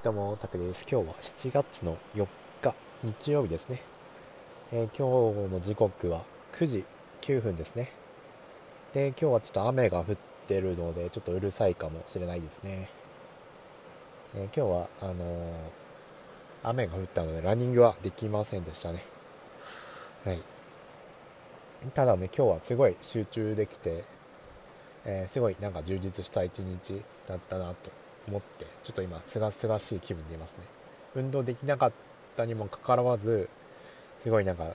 どうも、タクです。今日は7月の4日、日曜日ですね。えー、今日の時刻は9時9分ですね。で、今日はちょっと雨が降ってるので、ちょっとうるさいかもしれないですね。えー、今日は、あのー、雨が降ったので、ランニングはできませんでしたね。はい。ただね、今日はすごい集中できて、えすごいなんか充実した一日だったなと思ってちょっと今すがすがしい気分でいますね。運動できなかったにもかかわらずすごいなんか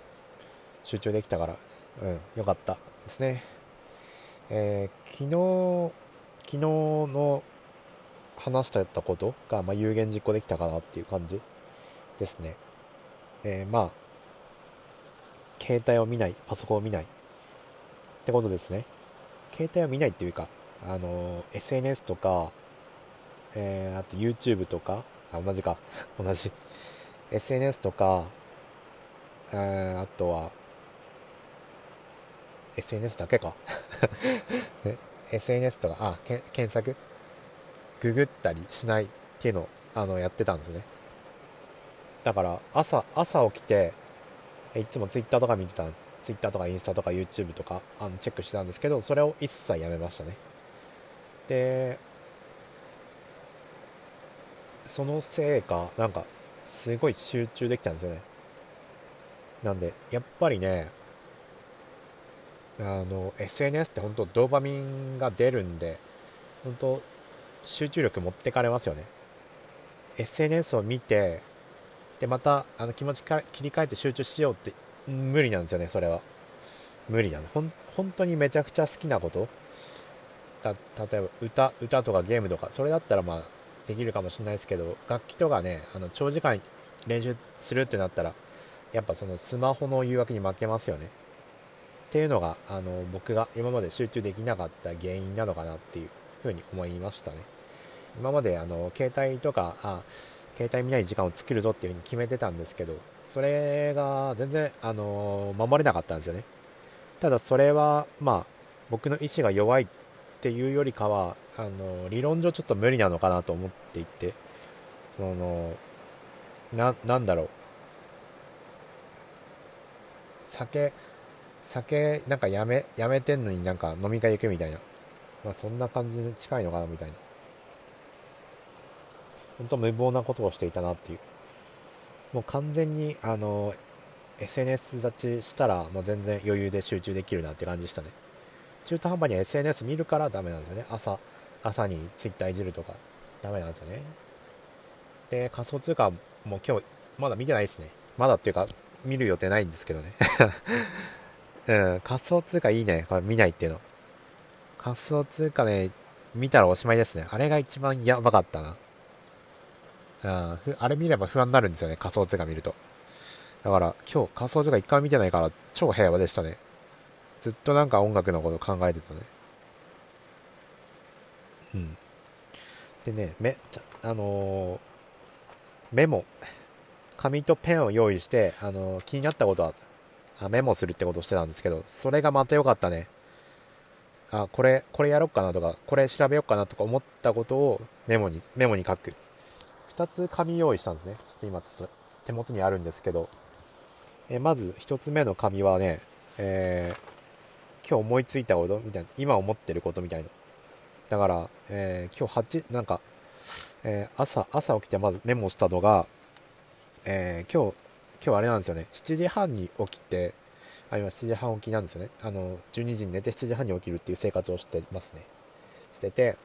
集中できたからうん良かったですね。えー、昨日昨日の話してたことが、まあ、有言実行できたかなっていう感じですね。えー、まあ携帯を見ないパソコンを見ないってことですね。携帯を見ないっていうかあの SNS とかえー、あと YouTube とか、あ、同じか、同じ。SNS とか、えー、あとは、SNS だけか。SNS とか、あ、け検索？ググったりしないっていうのを、あの、やってたんですね。だから、朝、朝起きて、いつも Twitter とか見てた、Twitter とかインスタとか YouTube とか、あの、チェックしてたんですけど、それを一切やめましたね。で、そのせいかなんかすごい集中できたんですよね。なんでやっぱりねあの SNS って本当ドーパミンが出るんで本当集中力持ってかれますよね。SNS を見てでまたあの気持ちか切り替えて集中しようって無理なんですよねそれは。無理なのほん本当にめちゃくちゃ好きなこと。た例えば歌歌とかゲームとかそれだったらまあできるかもしれないですけど楽器とかねあの長時間練習するってなったらやっぱそのスマホの誘惑に負けますよね。っていうのがあの僕が今まで集中できなかった原因なのかなっていうふうに思いましたね。今まであの携帯とかあ携帯見ない時間を作るぞっていうふうに決めてたんですけどそれが全然あの守れなかったんですよね。ただそれはまあ僕の意志が弱いっていうよりかはあの理論上ちょっと無理なのかなと思っていてそのななんだろう。酒酒なんかやめやめてんのになんか飲み会行くみたいな。まあそんな感じに近いのかなみたいな。本当無謀なことをしていたなっていう。もう完全にあの SNS 立ちしたらもう全然余裕で集中できるなって感じでしたね。中途半端に SNS 見るからダメなんですよね。朝朝に Twitter いじるとかダメなんですよね。で、仮想通貨も今日まだ見てないですね。まだっていうか見る予定ないんですけどね。うん、仮想通貨いいね。これ見ないっていうの。仮想通貨ね、見たらおしまいですね。あれが一番やばかったな。ああれ見れば不安になるんですよね。仮想通貨見ると。だから今日仮想通貨一回見てないから超平和でしたね。ずっとなんか音楽のこと考えてたね。うん。でね、め、あのー、メモ、紙とペンを用意して、あのー、気になったことは、あメモするってことをしてたんですけど、それがまた良かったね。あ、これ、これやろうかなとか、これ調べようかなとか思ったことをメモに、メモに書く。2つ紙用意したんですね。ちょっと今ちょっと手元にあるんですけど、えまず1つ目の紙はね、えー、今日思いついたことみたいな、今思ってることみたいな。だから、えー、今日8、なんか、えー、朝、朝起きてまずメモしたのが、えー、今日、今日あれなんですよね、7時半に起きて、あ、今7時半起きなんですよね。あの、12時に寝て7時半に起きるっていう生活をしてますね。してて、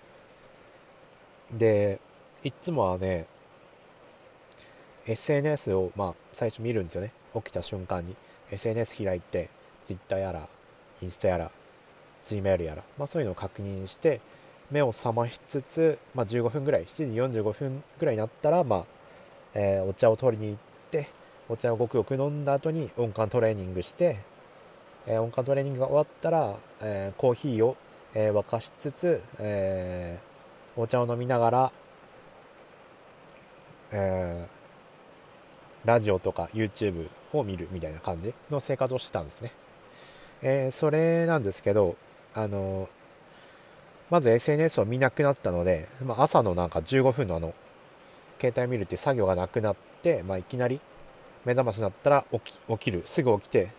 で、いつもはね、SNS を、まあ、最初見るんですよね。起きた瞬間に。SNS 開いて、Twitter やら、インスタやら、Gmail やら、まあそういうのを確認して、目を覚ましつつ、まあ、15分ぐらい7時45分ぐらいになったら、まあえー、お茶を取りに行ってお茶をごくごく飲んだ後に音感トレーニングして、えー、音感トレーニングが終わったら、えー、コーヒーを、え沸かしつつ、えお茶を飲みながら、えラジオとか YouTube を見るみたいな感じの生活をしてたんですね。えそれなんですけど、あのまず SNS を見なくなったので、まあ、朝のなんか15分のあの、携帯見るっていう作業がなくなって、まあ、いきなり目覚ましになったら起き起きる。すぐ起きて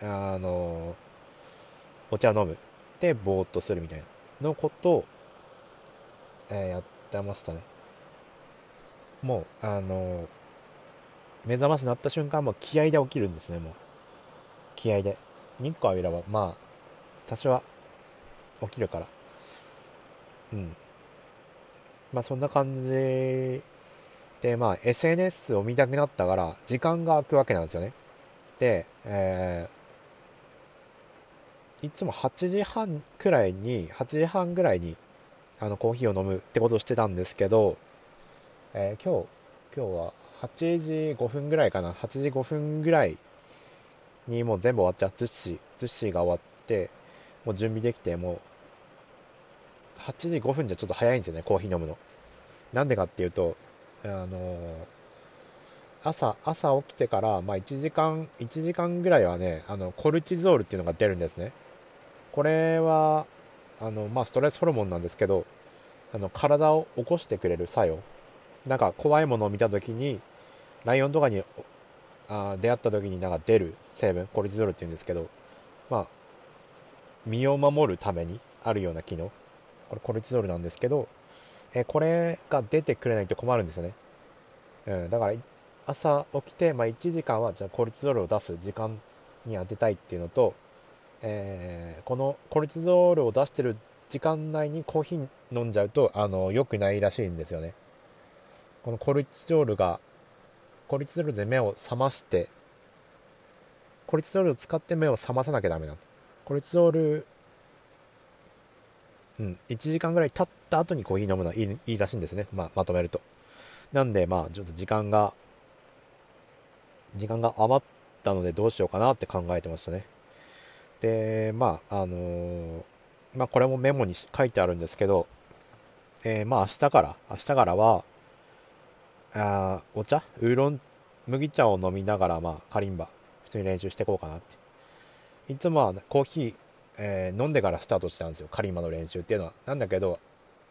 あのお茶飲む。でぼーっとするみたいなのことを、えー、やってましたね。もうあの目覚ましになった瞬間も気合で起きるんですねもう。気合で。日光浴びればまあ多少は起きるから。うん。まあそんな感じでまあ SNS を見たくなったから時間が空くわけなんですよね。で、えー、いつも8時半くらいに8時半ぐらいにあのコーヒーを飲むってことをしてたんですけど、えー、今日今日は8時5分ぐらいかな。8時5分ぐらいにもう全部終わっちゃう。ズッシーズッシーが終わってもう準備できてもう8時5分じゃちょっと早いんですよねコーヒー飲むの。なんでかっていうとあの、朝朝起きてから、まあ、1時間1時間ぐらいはねあのコルチゾールっていうのが出るんですね。これはあの、まあ、ストレスホルモンなんですけどあの体を起こしてくれる作用。なんか怖いものを見た時にライオンとかにあ出会った時になんか出る成分コルチゾールっていうんですけどまあ身を守るためにあるような機能。これコルチゾールなんですけど、えこれが出てくれないと困るんですよね、うん、だから朝起きて、まあ、1時間はじゃあコルチゾールを出す時間に当てたいっていうのと、えー、このコルチゾールを出してる時間内にコーヒー飲んじゃうとあの良くないらしいんですよね。このコルチゾールがコルチゾールで目を覚ましてコルチゾールを使って目を覚まさなきゃダメなのコルチゾールうん。1時間ぐらい経った後にコーヒー飲むのはいいいいらしいんですね、まあ、まとめると。なんでまあちょっと時間が時間が余ったのでどうしようかなって考えてましたね。でまああのー、まあこれもメモに書いてあるんですけどえー、まあ明日から明日からはあお茶？ウーロン麦茶を飲みながら、まあ、カリンバ普通に練習していこうかなって。いつもは、コーヒー、えー、飲んでからスタートしたんですよ。カリンバの練習っていうのは。なんだけど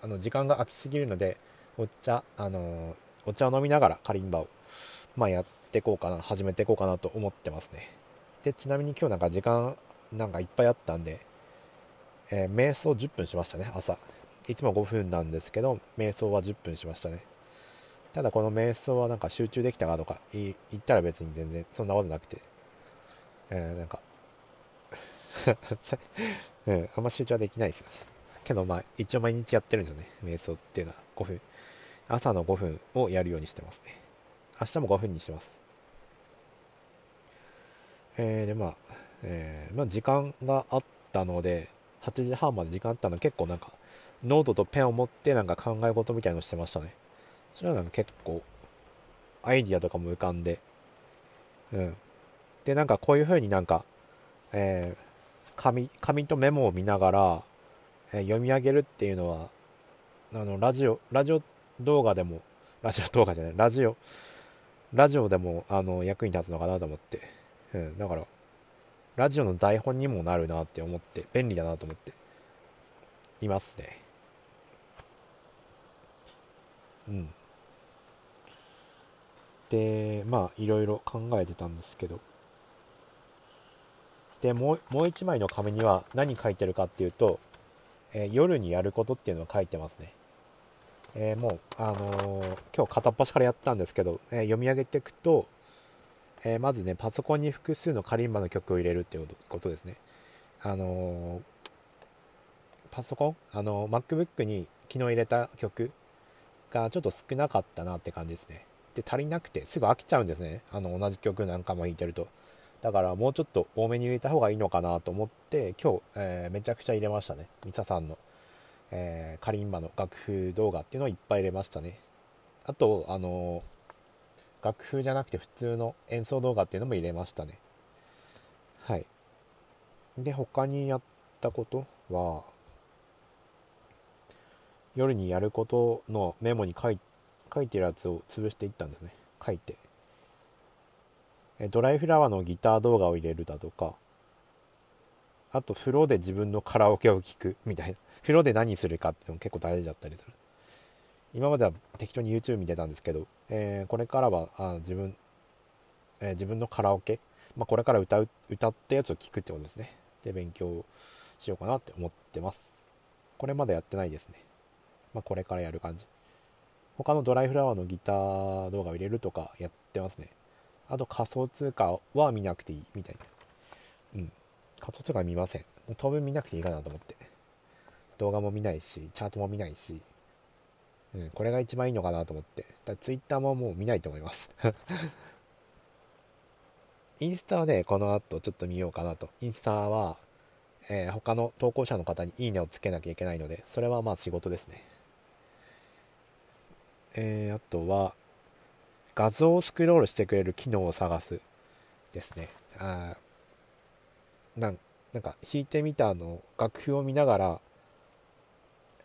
あの時間が空きすぎるのでお茶あのー、お茶を飲みながらカリンバを、まあ、やっていこうかな始めていこうかなと思ってますね。でちなみに今日なんか時間なんかいっぱいあったんで、えー、瞑想10分しましたね朝。いつも5分なんですけど瞑想は10分しましたね。ただこの瞑想はなんか集中できたかとか言ったら別に全然そんなことなくて、えー、なんか うん、あんま集中はできないです。けどまあ一応毎日やってるんですよね。瞑想っていうのは5分。朝の5分をやるようにしてますね。明日も5分にしてます。えー、でまあ、えー、まあ時間があったので、8時半まで時間あったので結構なんかノートとペンを持ってなんか考え事みたいのしてましたね。それは結構アイディアとかも浮かんで、うん。で、なんかこういう風になんか、えー、紙、紙とメモを見ながら、えー、読み上げるっていうのは、あの、ラジオ、ラジオ動画でも、ラジオ動画じゃない、ラジオ、ラジオでも、あの、役に立つのかなと思って、うん、だから、ラジオの台本にもなるなって思って、便利だなと思って、いますね。うん。でまあいろいろ考えてたんですけどでもうもう一枚の紙には何書いてるかっていうと、えー、夜にやることっていうのを書いてますね、えー、もう、あのー、今日片っ端からやったんですけど、え読み上げていくと、えまずねパソコンに複数のカリンバの曲を入れるっていうことですね。あのパソコン？あの MacBook に昨日入れた曲がちょっと少なかったなって感じですね。って足りなくてすぐ飽きちゃうんですね。あの同じ曲なんかも弾いてると。だからもうちょっと多めに入れた方がいいのかなと思って今日、えー、めちゃくちゃ入れましたね。ミサさんの、えー、カリンバの楽譜動画っていうのをいっぱい入れましたね。あとあのー、楽譜じゃなくて普通の演奏動画っていうのも入れましたね。はい。で他にやったことは夜にやることのメモに書い書いてるやつを潰していったんですね。書いて。ドライフラワーのギター動画を入れるだとかあと風呂で自分のカラオケを聴くみたいな。風呂で何するかっていうのも結構大事だったりする。今までは適当に YouTube 見てたんですけど、えー、これからはあ自分、えー、自分のカラオケ、まあ、これから歌う歌ったやつを聴くってことですね。で勉強しようかなって思ってます。これまでやってないですね。まあ、これからやる感じ。他のドライフラワーのギター動画を入れるとかやってますね。あと仮想通貨は見なくていいみたいな。うん。仮想通貨は見ません。当分見なくていいかなと思って。動画も見ないしチャートも見ないし。うん、これが一番いいのかなと思って。だツイッターももう見ないと思います。インスタはね、この後ちょっと見ようかなと。インスタは、えー、他の投稿者の方にいいねをつけなきゃいけないので、それはまあ仕事ですね。えー、あとは、画像をスクロールしてくれる機能を探すですね。あなんなんか弾いてみたの楽譜を見ながら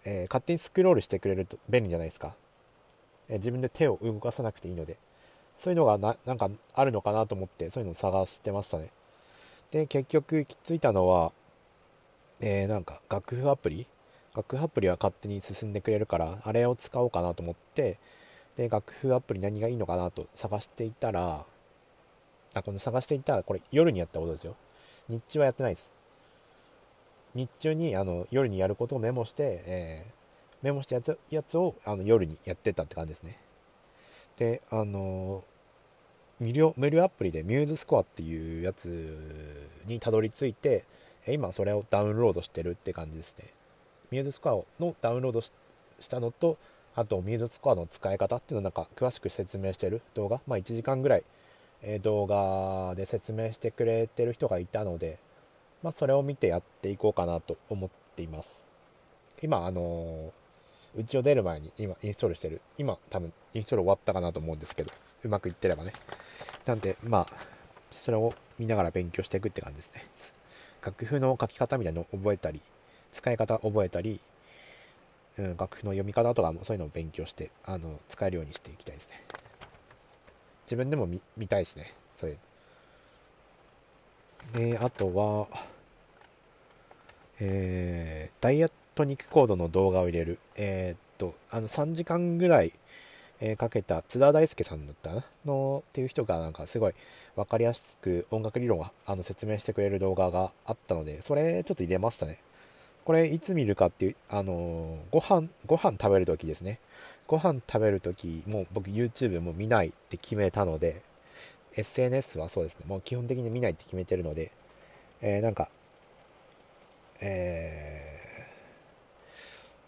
えー、勝手にスクロールしてくれると便利じゃないですか、えー、自分で手を動かさなくていいので。そういうのがななんかあるのかなと思ってそういうのを探してましたね。で結局行き着いたのは、えー、なんか楽譜アプリ？楽譜アプリは勝手に進んでくれるからあれを使おうかなと思ってで楽譜アプリ何がいいのかなと探していたらあこの探していたらこれ夜にやったことですよ日中はやってないです日中にあの夜にやることをメモして、えー、メモしたやつやつをあの夜にやってたって感じですね。で、あの無料無料アプリでミューズスコアっていうやつにたどり着いて、今それをダウンロードしてるって感じですね。ミューズスコアのダウンロードしたのと、あとミューズスコアの使い方っていうのをなんか詳しく説明してる動画、まあ1時間ぐらい、え動画で説明してくれてる人がいたので、まあ、それを見てやっていこうかなと思っています。今、あのうちを出る前に今インストールしてる。今多分インストール終わったかなと思うんですけど、うまくいってればね。なんで、まあ、それを見ながら勉強していくって感じですね。楽譜の書き方みたいなのを覚えたり、使い方覚えたり、うん、楽譜の読み方とかもそういうのを勉強して、あの、使えるようにしていきたいですね。自分でも見たいしね、そういうで、あとは、えー、ダイエット肉コードの動画を入れる。えー、っと、あの、3時間ぐらい、えー、かけた津田大介さんだったなのっていう人がなんかすごい分かりやすく音楽理論をあの説明してくれる動画があったので、それちょっと入れましたね。これいつ見るかっていう、あのー、ご飯、ご飯食べるときですね。ご飯食べるとき、もう僕 YouTube も見ないって決めたので、SNS はそうですね、もう基本的に見ないって決めてるので、えー、なんか、え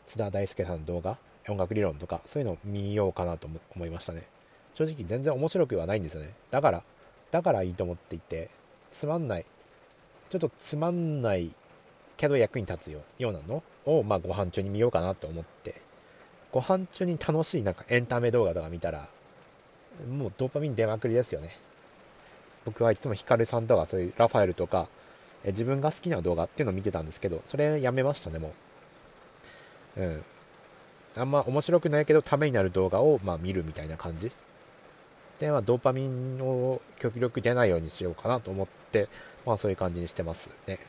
ー、津田大介さんの動画、音楽理論とか、そういうのを見ようかなと思いましたね。正直全然面白くはないんですよね。だから、だからいいと思っていて、つまんない、ちょっとつまんないけど役に立つようなのを、まあ、ご飯中に見ようかなと思って、ご飯中に楽しいなんかエンタメ動画とか見たら、もうドーパミン出まくりですよね。僕はいつもヒカルさんとかそういうラファエルとか、え自分が好きな動画っていうのを見てたんですけど、それやめましたね、もう。うん。あんま面白くないけど、ためになる動画を、まあ、見るみたいな感じ。で、まあ、ドーパミンを極力出ないようにしようかなと思って、まあ、そういう感じにしてますね。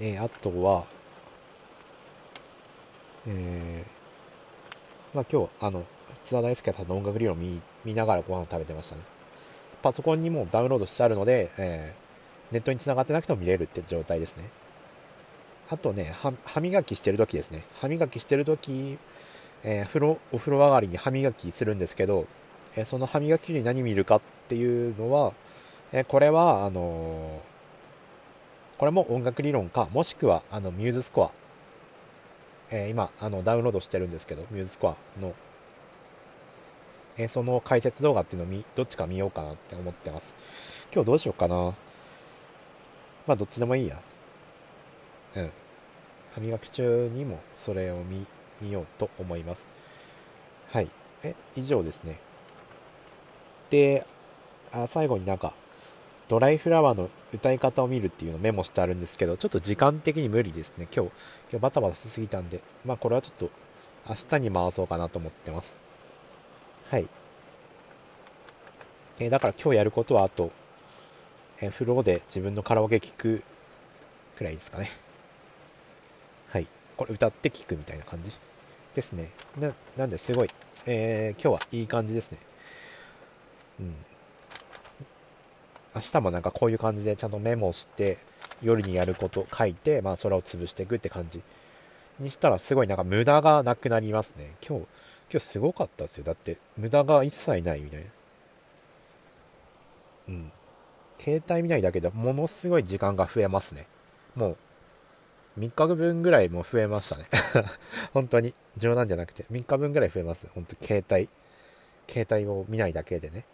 えー、あとは、えー、まあ、今日、あの、津田大輔さんの音楽理論を見見ながらご飯を食べてましたね。パソコンにもダウンロードしてあるので、えー、ネットに繋がってなくても見れるって状態ですね。あとね、歯磨きしてる時ですね。歯磨きしてる時、えー、風呂、お風呂上がりに歯磨きするんですけど、えー、その歯磨きに何見るかっていうのは、えー、これは、あのこれも音楽理論か、もしくは、あの、ミューズスコア。え今、あの、ダウンロードしてるんですけど、ミューズスコアのえその解説動画っていうのを見、どっちか見ようかなって思ってます。今日どうしようかな。まあ、どっちでもいいや。うん。歯磨き中にもそれを見、見ようと思います。はい。え、以上ですね。で、あ最後になんか、ドライフラワーの歌い方を見るっていうのをメモしてあるんですけど、ちょっと時間的に無理ですね。今日、今日バタバタしすぎたんで、まあこれはちょっと明日に回そうかなと思ってます。はい。えー、だから今日やることはあと、えー、風呂で自分のカラオケ聴くくらいですかね。はい。これ歌って聴くみたいな感じ。ですねななんですごい、えー、今日はいい感じですねうん明日もなんかこういう感じでちゃんとメモして夜にやること書いてまあそれを潰していくって感じにしたらすごいなんか無駄がなくなりますね。今日今日すごかったですよ。だって無駄が一切ないみたいな。うん。携帯見ないだけでものすごい時間が増えますね。もう3日分ぐらいも増えましたね。本当に冗談じゃなくて3日分ぐらい増えます本当携帯携帯を見ないだけでね。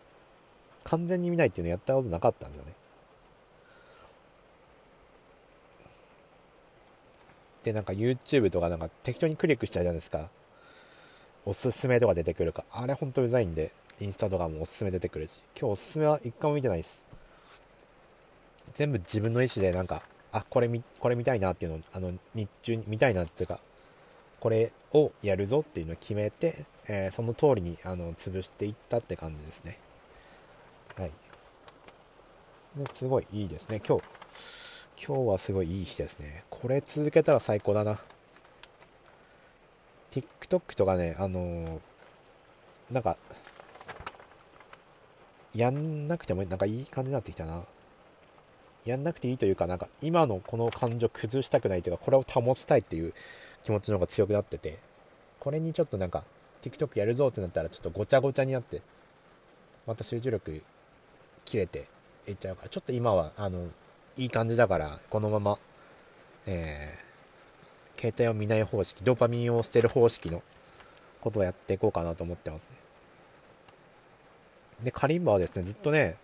完全に見ないっていうのやったことなかったんですよね。でなんか YouTube とかなんか適当にクリックしちゃうじゃないですか。おすすめとか出てくるか。あれほんとうざいんで。インスタとかもおすすめ出てくるし。今日おすすめは一回も見てないです。全部自分の意思でなんかあこれ見これ見たいなっていうのをあの日中に見たいなっていうかこれをやるぞっていうのを決めて、えー、その通りにあの潰していったって感じですね。はい。ですごいいいですね。今日今日はすごいいい日ですね。これ続けたら最高だな。TikTok とかねあのー、なんかやんなくてもなんかいい感じになってきたな。やんなくていいというかなんか今のこの感情崩したくないというかこれを保ちたいっていう気持ちの方が強くなっててこれにちょっとなんか TikTok やるぞってなったらちょっとごちゃごちゃになってまた集中力切れていっちゃうからちょっと今はあのいい感じだからこのままえー、携帯を見ない方式ドーパミンを捨てる方式のことをやっていこうかなと思ってますねでカリンバはですねずっとね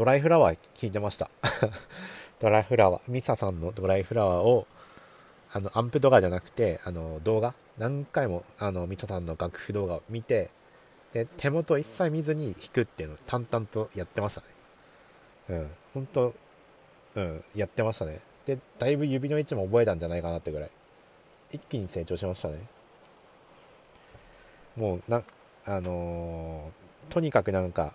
ドライフラワー聞いてました。ドライフラワー、ミサさんのドライフラワーを、あの、アンプとかじゃなくて、あの、動画、何回も、あの、ミサさんの楽譜動画を見て、で、手元一切見ずに弾くっていうのを淡々とやってましたね。うん、本当うん、やってましたね。で、だいぶ指の位置も覚えたんじゃないかなってぐらい、一気に成長しましたね。もう、な、あのー、とにかくなんか、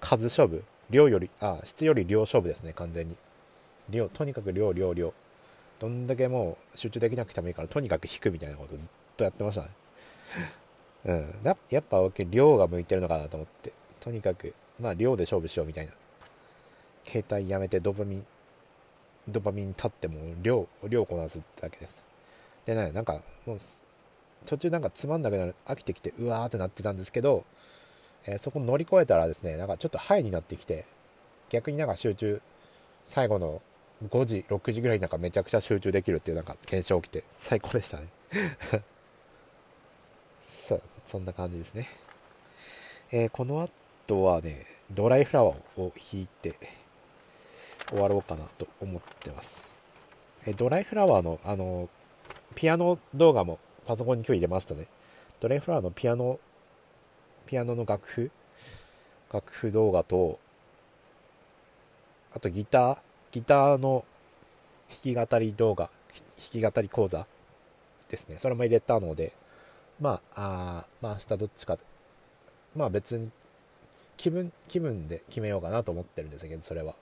数勝負量よりあ質より量勝負ですね完全に量とにかく量量量どんだけもう集中できなくてもいいからとにかく引くみたいなことずっとやってましたねうん。やっぱ量が向いてるのかなと思って。とにかくまあ量で勝負しようみたいな。携帯やめてドパミンドパミン立っても量量こなすってだけです。でねなんかもう途中なんかつまんなくなる飽きてきてうわーってなってたんですけどえー、そこ乗り越えたらですね、なんかちょっとハイになってきて、逆になんか集中、最後の5時、6時ぐらいになんかめちゃくちゃ集中できるっていうなんか現象起きて、最高でしたね。そ、んな感じですね。えー、この後はね、ドライフラワーを弾いて終わろうかなと思ってます。えー、ドライフラワーの、あの、ピアノ動画もパソコンに今日入れましたね。ドライフラワーのピアノピアノの楽譜楽譜動画とあとギターギターの弾き語り動画弾き語り講座ですねそれも入れたのでまああまあ明日どっちかまあ別に気分気分で決めようかなと思ってるんですけどそれは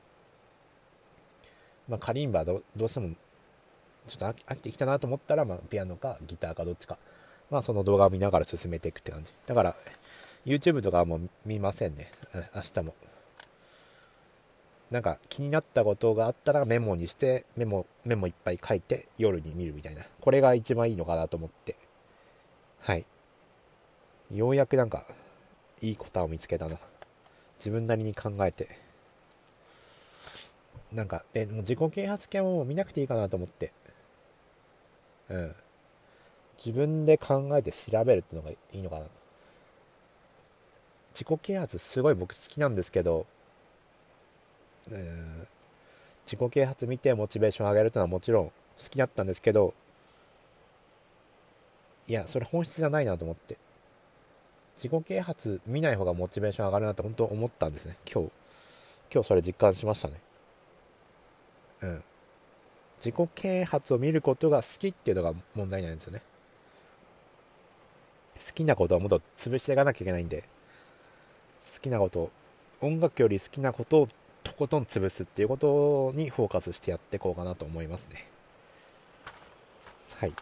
まあカリンバどどうしてもちょっと飽きてきたなと思ったら、まあ、ピアノかギターかどっちかまあその動画を見ながら進めていくって感じだから YouTube とかも見ませんね。明日も。なんか気になったことがあったらメモにして、メモ、メモいっぱい書いて夜に見るみたいな。これが一番いいのかなと思って。はい。ようやくなんか、いい答えを見つけたな。自分なりに考えて。なんか、で、もう自己啓発系も見なくていいかなと思って。うん。自分で考えて調べるっていうのがいいのかな。自己啓発すごい僕好きなんですけど、え自己啓発見てモチベーション上げるってのはもちろん好きだったんですけどいやそれ本質じゃないなと思って。自己啓発見ない方がモチベーション上がるなって本当思ったんですね。今日。今日それ実感しましたね。うん。自己啓発を見ることが好きっていうのが問題なんですよね。好きなことはもっと潰していかなきゃいけないんで。好きなこと音楽より好きなことをとことん潰すっていうことにフォーカスしてやっていこうかなと思いますね。はい。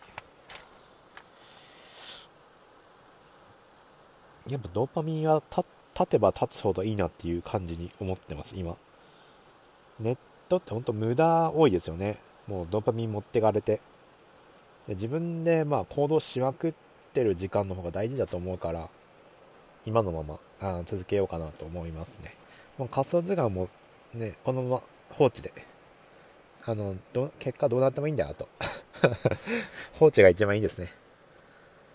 やっぱドーパミンは立てば立つほどいいなっていう感じに思ってます今。ネットって本当無駄多いですよね。もうドーパミン持ってかれて。で自分でまあ行動しまくってる時間の方が大事だと思うから今のままあ続けようかなと思いますね。もう仮想図鑑もねこのまま放置で。あのど結果どうなってもいいんだよと。放置が一番いいですね。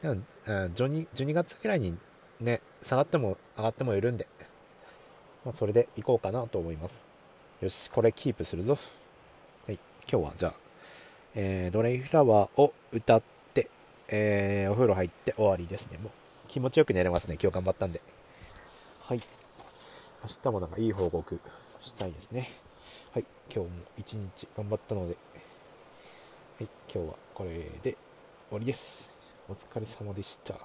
でも 12, 12月ぐらいにね下がっても上がってもいるんで、まあ、それでいこうかなと思います。よしこれキープするぞ。はい今日はじゃあ、えー、ドレイフラワーを歌って、えー、お風呂入って終わりですね。もう気持ちよく寝れますね。今日頑張ったんで。はい。明日もなんかいい報告したいですね。はい今日も一日頑張ったので。はい今日はこれで終わりです。お疲れ様でした。